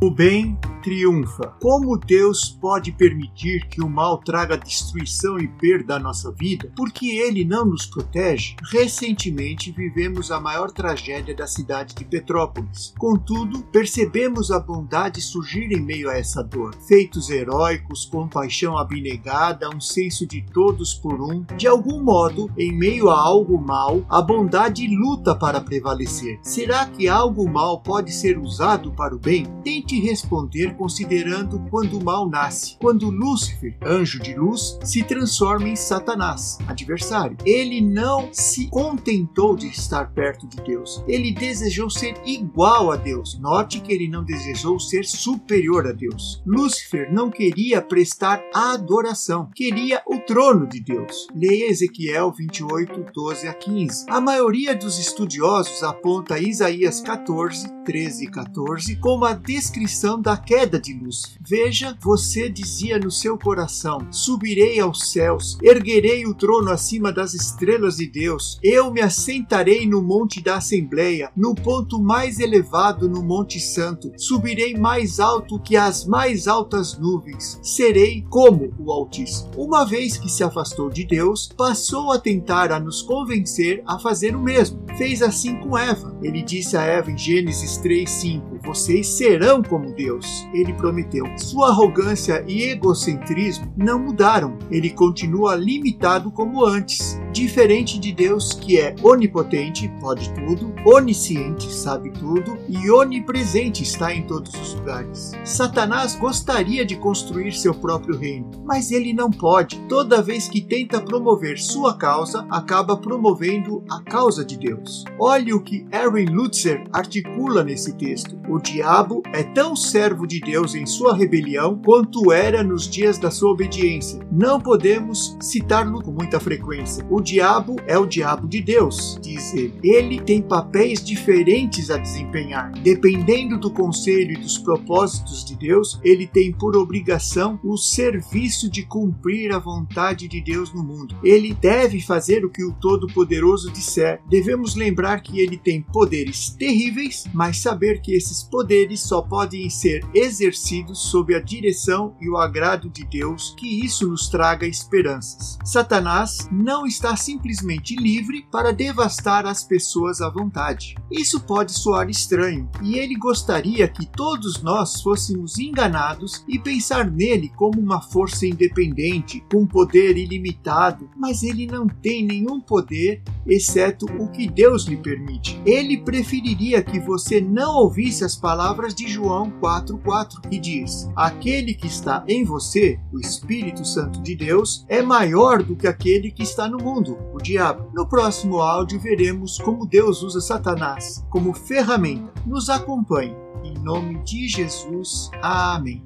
O bem triunfa. Como Deus pode permitir que o mal traga destruição e perda à nossa vida? Porque ele não nos protege? Recentemente vivemos a maior tragédia da cidade de Petrópolis. Contudo, percebemos a bondade surgir em meio a essa dor. Feitos heróicos, compaixão abnegada, um senso de todos por um. De algum modo, em meio a algo mal, a bondade luta para prevalecer. Será que algo mal pode ser usado para o bem? Tente responder considerando quando o mal nasce, quando Lúcifer, anjo de luz, se transforma em Satanás, adversário. Ele não se contentou de estar perto de Deus, ele desejou ser igual a Deus. Note que ele não desejou ser superior a Deus. Lúcifer não queria prestar adoração, queria o trono de Deus. Leia Ezequiel 28, 12 a 15. A maioria dos estudiosos aponta Isaías 14, 13 e 14 como a descrição da queda de luz. Veja, você dizia no seu coração: Subirei aos céus, erguerei o trono acima das estrelas de Deus. Eu me assentarei no monte da Assembleia, no ponto mais elevado no Monte Santo. Subirei mais alto que as mais altas nuvens. Serei como o Altíssimo. Uma vez que se afastou de Deus, passou a tentar a nos convencer a fazer o mesmo. Fez assim com Eva. Ele disse a Eva em Gênesis 3:5: Vocês serão como Deus ele prometeu. Sua arrogância e egocentrismo não mudaram. Ele continua limitado como antes, diferente de Deus que é onipotente, pode tudo, onisciente, sabe tudo e onipresente, está em todos os lugares. Satanás gostaria de construir seu próprio reino, mas ele não pode. Toda vez que tenta promover sua causa, acaba promovendo a causa de Deus. Olhe o que Aaron Lutzer articula nesse texto. O diabo é tão servo de Deus em sua rebelião quanto era nos dias da sua obediência. Não podemos citá-lo com muita frequência. O diabo é o diabo de Deus, diz ele. Ele tem papéis diferentes a desempenhar. Dependendo do conselho e dos propósitos de Deus, ele tem por obrigação o serviço de cumprir a vontade de Deus no mundo. Ele deve fazer o que o Todo-Poderoso disser. Devemos lembrar que ele tem poderes terríveis, mas saber que esses poderes só podem ser exercidos sob a direção e o agrado de Deus, que isso nos traga esperanças. Satanás não está simplesmente livre para devastar as pessoas à vontade. Isso pode soar estranho, e ele gostaria que todos nós fôssemos enganados e pensar nele como uma força independente, com poder ilimitado, mas ele não tem nenhum poder exceto o que Deus lhe permite. Ele preferiria que você não ouvisse as palavras de João 4:4 4 que diz: Aquele que está em você, o Espírito Santo de Deus, é maior do que aquele que está no mundo, o diabo. No próximo áudio veremos como Deus usa Satanás como ferramenta. Nos acompanhe. Em nome de Jesus. Amém.